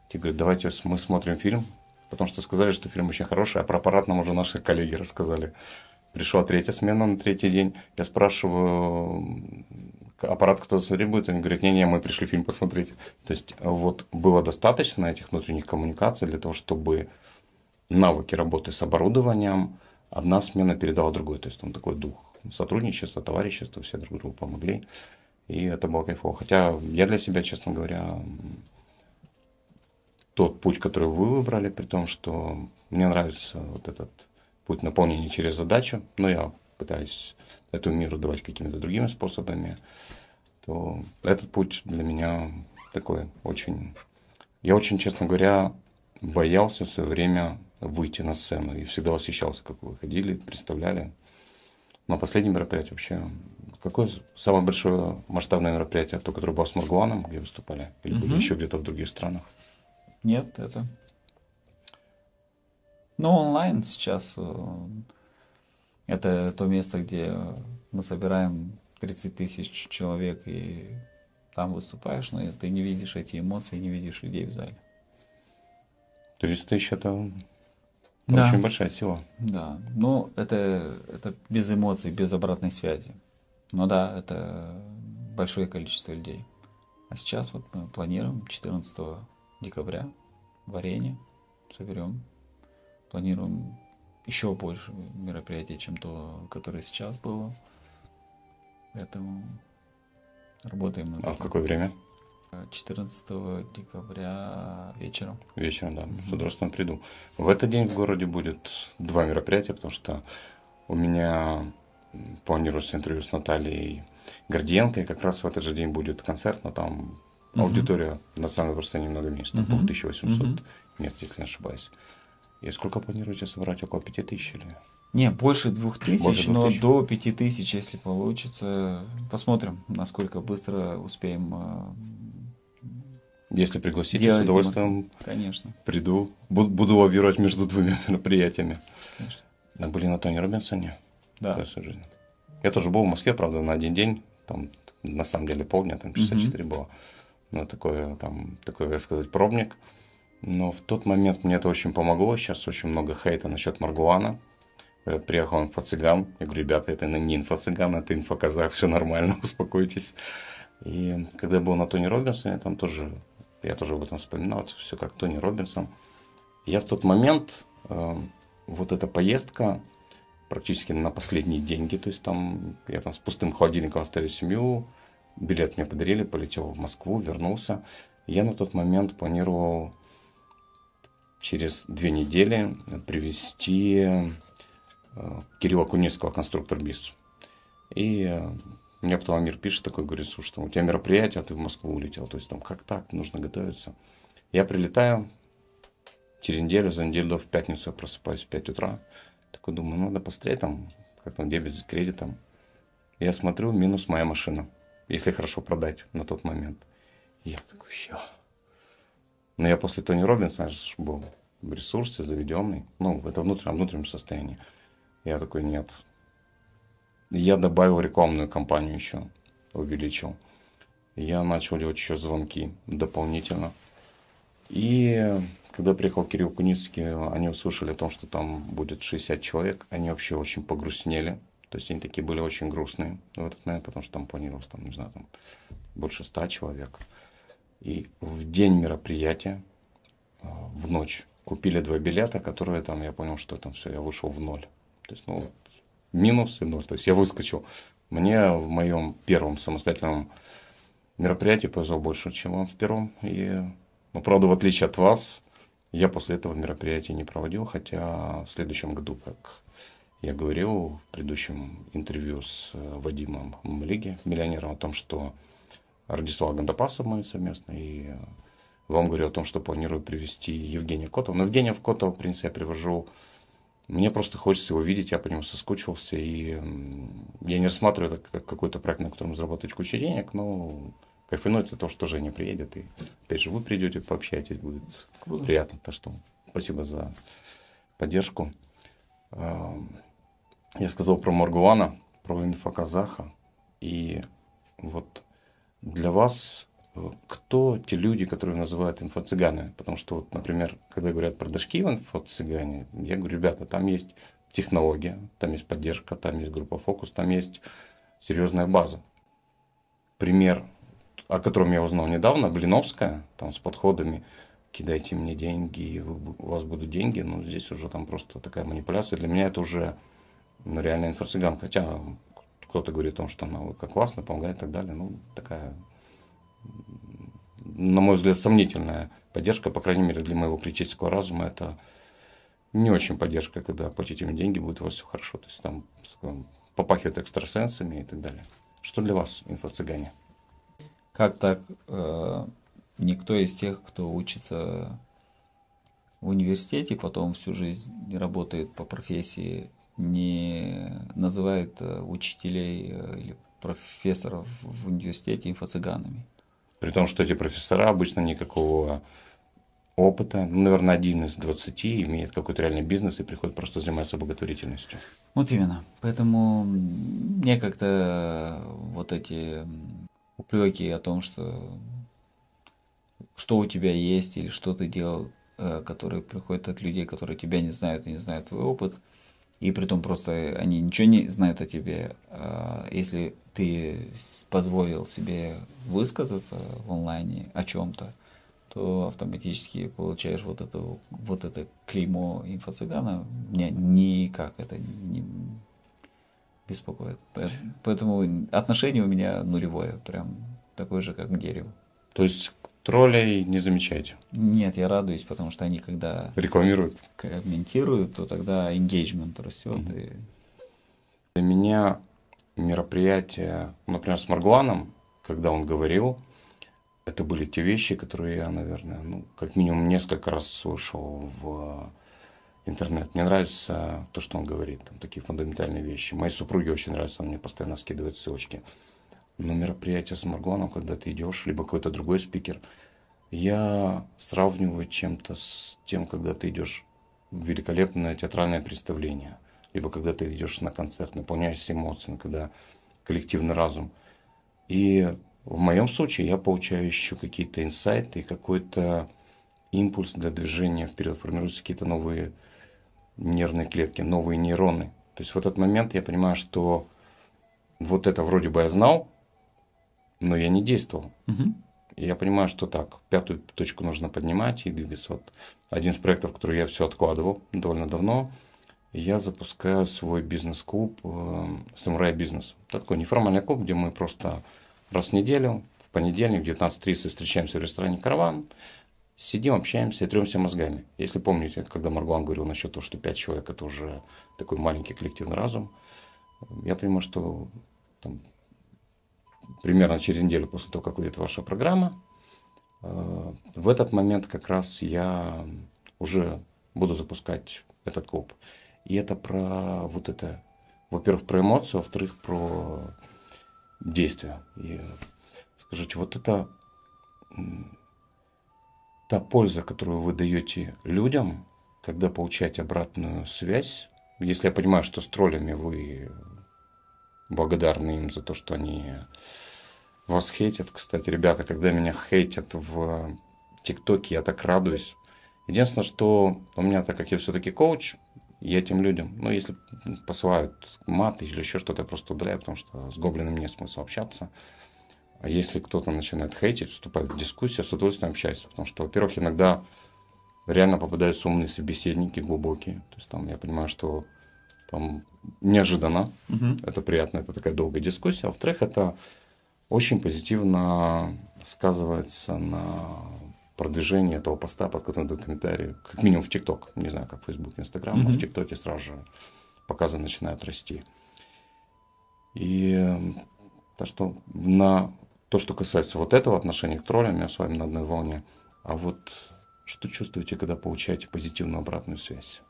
Те говорят, давайте мы смотрим фильм, потому что сказали, что фильм очень хороший, а про аппарат нам уже наши коллеги рассказали. Пришла третья смена на третий день. Я спрашиваю, аппарат кто смотреть будет? Они говорят, не-не, мы пришли фильм посмотреть. То есть вот было достаточно этих внутренних коммуникаций для того, чтобы навыки работы с оборудованием одна смена передала другой. То есть там такой дух сотрудничества, товарищества, все друг другу помогли. И это было кайфово. Хотя я для себя, честно говоря, тот путь, который вы выбрали, при том, что мне нравится вот этот путь наполнения через задачу, но я пытаюсь эту миру давать какими-то другими способами, то этот путь для меня такой очень... Я очень, честно говоря, боялся в свое время выйти на сцену и всегда восхищался, как вы ходили, представляли. На последнем мероприятии вообще... Какое самое большое масштабное мероприятие, то, которое было с Маргуаном, где выступали? Или были еще где-то в других странах? Нет, это... Ну, онлайн сейчас э, это то место, где мы собираем 30 тысяч человек, и там выступаешь, но ты не видишь эти эмоции, не видишь людей в зале. 30 тысяч это да. очень большая сила. Да, ну это, это без эмоций, без обратной связи. Ну да, это большое количество людей. А сейчас вот мы планируем 14 декабря в арене соберем. Планируем еще больше мероприятий, чем то, которое сейчас было. Поэтому работаем над А этим. в какое время? 14 декабря вечером. Вечером, да. Mm-hmm. С удовольствием приду. В этот день в городе будет два мероприятия, потому что у меня планируется интервью с Натальей Гордиенко, и как раз в этот же день будет концерт, но там mm-hmm. аудитория национального просто немного меньше, там mm-hmm. 1800 mm-hmm. мест, если не ошибаюсь. И сколько планируете собрать? Около 5000 или? Не, больше двух тысяч, но до пяти тысяч, если получится. Посмотрим, насколько быстро успеем. Э, если пригласите, с удовольствием Конечно. приду. Буду лавировать между двумя мероприятиями. Конечно. Мы были на Тони Робинсоне. Да. Я тоже был в Москве, правда, на один день. Там на самом деле полдня, там 64 угу. было. Но такое, там, такой, как сказать, пробник. Но в тот момент мне это очень помогло. Сейчас очень много хейта насчет Маргуана. Говорят, приехал инфо-цыган. Я говорю, ребята, это не инфо-цыган, это инфо-казах, все нормально, успокойтесь. И когда я был на Тони Робинсоне, там тоже, я тоже об этом вспоминал, все как Тони Робинсон. Я в тот момент, э, вот эта поездка, практически на последние деньги, то есть там я там с пустым холодильником оставил семью, билет мне подарили, полетел в Москву, вернулся. Я на тот момент планировал через две недели привести э, Кирилла Кунецкого, конструктор БИС. И э, мне потом Амир пишет такой, говорит, слушай, там, у тебя мероприятие, а ты в Москву улетел. То есть там как так, нужно готовиться. Я прилетаю, через неделю, за неделю в пятницу я просыпаюсь в 5 утра. Такой думаю, надо посмотреть там, как там дебет с кредитом. Я смотрю, минус моя машина, если хорошо продать на тот момент. Я такой, я. Но я после Тони Робинса был в ресурсе, заведенный. Ну, это внутреннем, внутреннем состоянии. Я такой, нет. Я добавил рекламную кампанию еще, увеличил. Я начал делать еще звонки дополнительно. И когда приехал Кирилл Куницкий, они услышали о том, что там будет 60 человек. Они вообще очень погрустнели. То есть они такие были очень грустные в этот момент, потому что там планировалось, там, не знаю, там больше 100 человек. И в день мероприятия, э, в ночь, купили два билета, которые там, я понял, что там все, я вышел в ноль. То есть, ну, минус и ноль. То есть я выскочил. Мне в моем первом самостоятельном мероприятии повезло больше, чем вам в первом. И, ну, правда, в отличие от вас, я после этого мероприятия не проводил, хотя в следующем году, как я говорил в предыдущем интервью с Вадимом Млиги, миллионером, о том, что Радислава Гандапасов мы совместно, и вам говорю о том, что планирую привести Евгения Котова. Но Евгения Котова, в принципе, я привожу мне просто хочется его видеть, я по нему соскучился, и я не рассматриваю это как какой-то проект, на котором заработать кучу денег, но кайфану это то, что Женя приедет, и опять же вы придете, пообщаетесь, будет Круто. приятно. Так что спасибо за поддержку. Я сказал про Маргуана, про инфоказаха, и вот для вас кто те люди, которые называют инфо-цыганы? Потому что, вот, например, когда говорят про дашки в инфо-цыгане, я говорю, ребята, там есть технология, там есть поддержка, там есть группа фокус, там есть серьезная база. Пример, о котором я узнал недавно, Блиновская, там с подходами кидайте мне деньги, у вас будут деньги, но здесь уже там просто такая манипуляция. Для меня это уже ну, реально инфо-цыган, хотя кто-то говорит о том, что она как классно помогает и так далее, ну, такая, на мой взгляд, сомнительная поддержка, по крайней мере, для моего критического разума, это не очень поддержка, когда платите им деньги, будет у вас все хорошо. То есть там попахивает экстрасенсами и так далее. Что для вас инфо-цыгане? Как так? Э, никто из тех, кто учится в университете, потом всю жизнь работает по профессии, не называет э, учителей э, или профессоров в университете инфо-цыганами. При том, что эти профессора обычно никакого опыта, ну, наверное, один из 20 имеет какой-то реальный бизнес и приходит просто заниматься благотворительностью. Вот именно. Поэтому мне как-то вот эти упреки о том, что что у тебя есть или что ты делал, э, которые приходят от людей, которые тебя не знают и не знают твой опыт, и при том просто они ничего не знают о тебе. А если ты позволил себе высказаться в онлайне о чем-то, то автоматически получаешь вот это, вот это клеймо инфо-цыгана. Меня никак это не беспокоит. Поэтому отношение у меня нулевое, прям такое же, как к дереву. То есть троллей не замечаете? Нет, я радуюсь, потому что они когда... Рекламируют? Комментируют, то тогда engagement растет. Mm-hmm. И... Для меня мероприятие, например, с Маргуаном, когда он говорил, это были те вещи, которые я, наверное, ну, как минимум несколько раз слышал в интернет. Мне нравится то, что он говорит, там такие фундаментальные вещи. Моей супруге очень нравится, он мне постоянно скидывает ссылочки. Но мероприятие с Маргоном, когда ты идешь, либо какой-то другой спикер, я сравниваю чем-то с тем, когда ты идешь в великолепное театральное представление, либо когда ты идешь на концерт, наполняешься эмоциями, когда коллективный разум. И в моем случае я получаю еще какие-то инсайты, какой-то импульс для движения вперед, формируются какие-то новые нервные клетки, новые нейроны. То есть в этот момент я понимаю, что вот это вроде бы я знал, но я не действовал. Угу. Я понимаю, что так, пятую точку нужно поднимать и двигаться. Вот один из проектов, который я все откладывал довольно давно, я запускаю свой бизнес-клуб э, «Самурай бизнес». Такой неформальный клуб, где мы просто раз в неделю, в понедельник в 19.30 встречаемся в ресторане «Караван», сидим, общаемся и тремся мозгами. Если помните, когда Маргуан говорил насчет того, что пять человек – это уже такой маленький коллективный разум, я понимаю, что там, примерно через неделю после того, как выйдет ваша программа, э, в этот момент как раз я уже буду запускать этот клуб. И это про вот это, во-первых, про эмоцию, во-вторых, про действия. И скажите, вот это та польза, которую вы даете людям, когда получаете обратную связь, если я понимаю, что с троллями вы благодарны им за то, что они вас хейтят. Кстати, ребята, когда меня хейтят в ТикТоке, я так радуюсь. Единственное, что у меня, так как я все-таки коуч, я этим людям, ну, если посылают мат или еще что-то, я просто удаляю, потому что с гоблином нет смысла общаться. А если кто-то начинает хейтить, вступает в дискуссию, с удовольствием общаюсь. Потому что, во-первых, иногда реально попадаются умные собеседники, глубокие. То есть там я понимаю, что там неожиданно, угу. это приятно, это такая долгая дискуссия. А во-вторых, это очень позитивно сказывается на продвижении этого поста, под которым дают комментарии, как минимум в ТикТок, не знаю, как в Facebook, Инстаграм, но в ТикТоке сразу же показы начинают расти. И то, что на то, что касается вот этого отношения к троллям, я с вами на одной волне. А вот что чувствуете, когда получаете позитивную обратную связь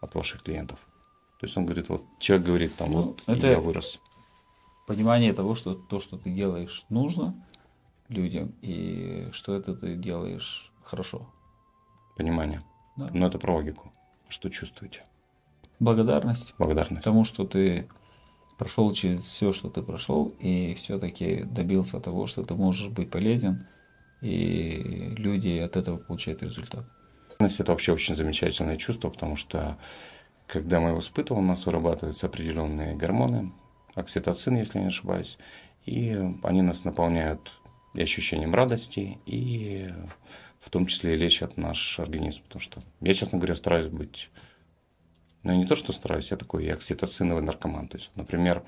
от ваших клиентов? То есть он говорит, вот человек говорит, там, ну, вот это я вырос. Понимание того, что то, что ты делаешь, нужно людям, и что это ты делаешь хорошо. Понимание. Да. Но это про логику. Что чувствуете? Благодарность. Благодарность. Потому что ты прошел через все, что ты прошел, и все-таки добился того, что ты можешь быть полезен и люди от этого получают результат. Это вообще очень замечательное чувство, потому что когда мы его испытываем, у нас вырабатываются определенные гормоны, окситоцин, если не ошибаюсь, и они нас наполняют и ощущением радости, и в том числе и лечат наш организм. Потому что я, честно говоря, стараюсь быть... Ну, я не то, что стараюсь, я такой и окситоциновый наркоман. То есть, например,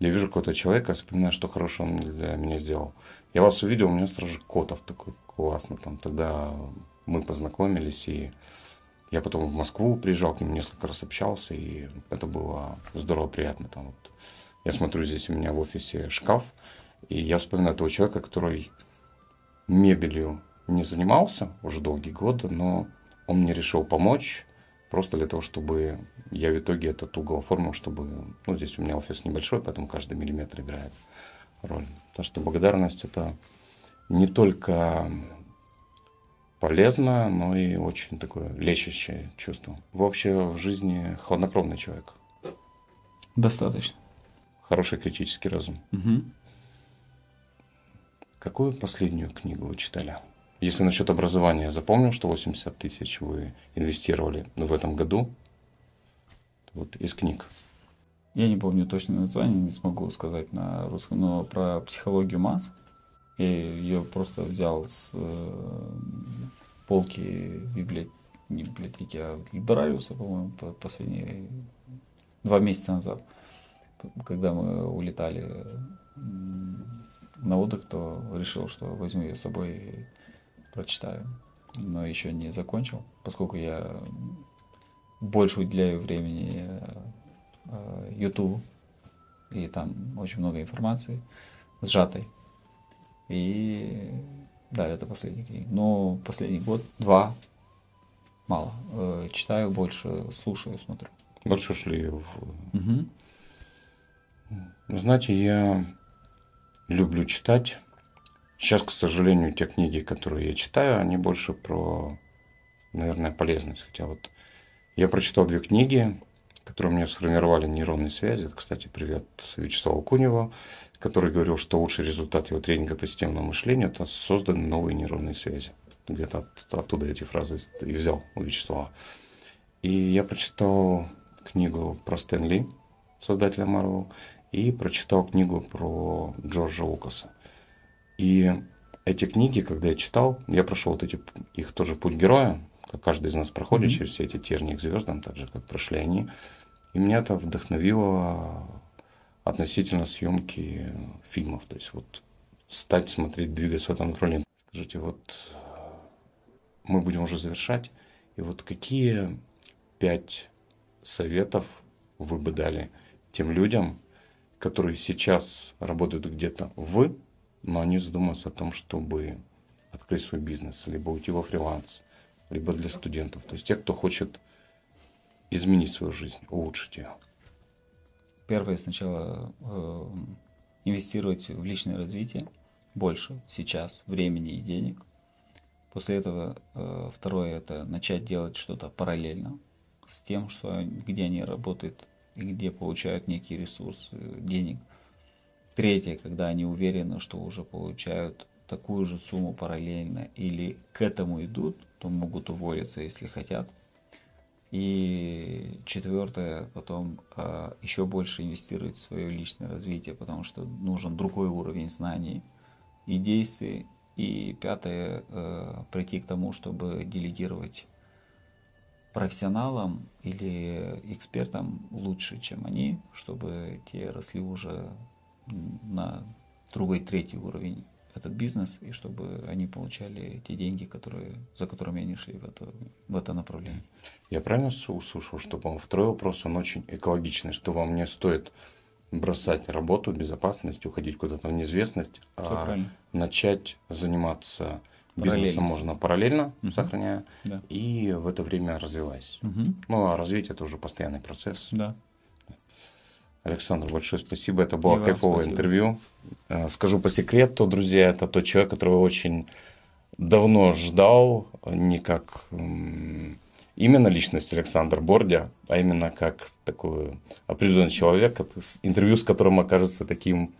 я вижу какого-то человека, вспоминаю, что хорошего он для меня сделал. Я вас увидел, у меня сразу же Котов такой классно. Там тогда мы познакомились, и я потом в Москву приезжал, к ним несколько раз общался, и это было здорово, приятно. Там вот. Я смотрю, здесь у меня в офисе шкаф, и я вспоминаю того человека, который мебелью не занимался уже долгие годы, но он мне решил помочь, просто для того, чтобы я в итоге этот угол оформил, чтобы... Ну, здесь у меня офис небольшой, поэтому каждый миллиметр играет роль. Так что благодарность – это не только полезно, но и очень такое лечащее чувство. Вообще в жизни хладнокровный человек. Достаточно. Хороший критический разум. Угу. Какую последнюю книгу вы читали? Если насчет образования, запомнил, что 80 тысяч вы инвестировали в этом году вот из книг. Я не помню точное название, не смогу сказать на русском, но про психологию масс. Я ее просто взял с э, полки библиотеки, не а Либералиуса, по-моему, последние два месяца назад, когда мы улетали на отдых, то решил, что возьму ее с собой и прочитаю. Но еще не закончил, поскольку я больше уделяю времени э, YouTube, и там очень много информации сжатой. И да, это последний книга. Но последний год, два, мало. Э, читаю больше, слушаю, смотрю. Больше шли в... Угу. Знаете, я люблю читать. Сейчас, к сожалению, те книги, которые я читаю, они больше про, наверное, полезность. Хотя вот я прочитал две книги, которые мне сформировали нейронные связи. Это, кстати, привет Вячеславу Куневу, который говорил, что лучший результат его тренинга по системному мышлению – это созданы новые нейронные связи. Где-то от, оттуда эти фразы и взял у Вячеслава. И я прочитал книгу про Стэнли, создателя Marvel, и прочитал книгу про Джорджа Лукаса. И эти книги, когда я читал, я прошел вот эти, их тоже путь героя, как каждый из нас проходит mm-hmm. через все эти тернии к звездам, так же, как прошли они. И меня это вдохновило относительно съемки фильмов. То есть вот стать, смотреть, двигаться в этом направлении. Скажите, вот мы будем уже завершать. И вот какие пять советов вы бы дали тем людям, которые сейчас работают где-то в, но они задумываются о том, чтобы открыть свой бизнес, либо уйти во фриланс, либо для студентов. То есть те, кто хочет изменить свою жизнь, улучшить ее. Первое сначала э, инвестировать в личное развитие больше сейчас времени и денег. После этого э, второе это начать делать что-то параллельно с тем, что где они работают и где получают некий ресурс э, денег. Третье, когда они уверены, что уже получают такую же сумму параллельно или к этому идут, то могут уволиться, если хотят. И четвертое, потом э, еще больше инвестировать в свое личное развитие, потому что нужен другой уровень знаний и действий. И пятое, э, прийти к тому, чтобы делегировать профессионалам или экспертам лучше, чем они, чтобы те росли уже на другой, третий уровень этот бизнес, и чтобы они получали те деньги, которые, за которыми они шли в это, в это направление. Я правильно услышал, что, по-моему, второй вопрос, он очень экологичный, что вам не стоит бросать работу, безопасность, уходить куда-то в неизвестность, Все а правильно. начать заниматься бизнесом можно параллельно, угу. сохраняя, да. и в это время развиваясь. Угу. Ну, а развитие это уже постоянный процесс. Да. Александр, большое спасибо. Это было кайфовое спасибо. интервью. Э, скажу по секрету, друзья, это тот человек, которого очень давно ждал, не как именно личность Александр Бордя, а именно как такой определенный человек, интервью с которым окажется таким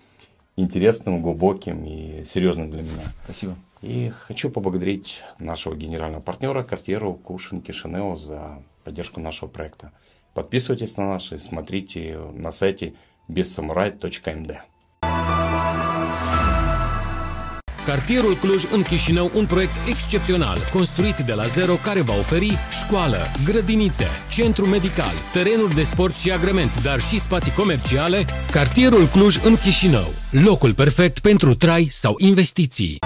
интересным, глубоким и серьезным для меня. Спасибо. И хочу поблагодарить нашего генерального партнера квартиру Кушин Кишинео за поддержку нашего проекта. Подписывайтесь на нас и смотрите на сайте безсамурай.мд. Cartierul Cluj în Chișinău, un proiect excepțional, construit de la zero care va oferi școală, grădinițe, centru medical, terenuri de sport și agrement, dar și spații comerciale. Cartierul Cluj în Chișinău, locul perfect pentru trai sau investiții.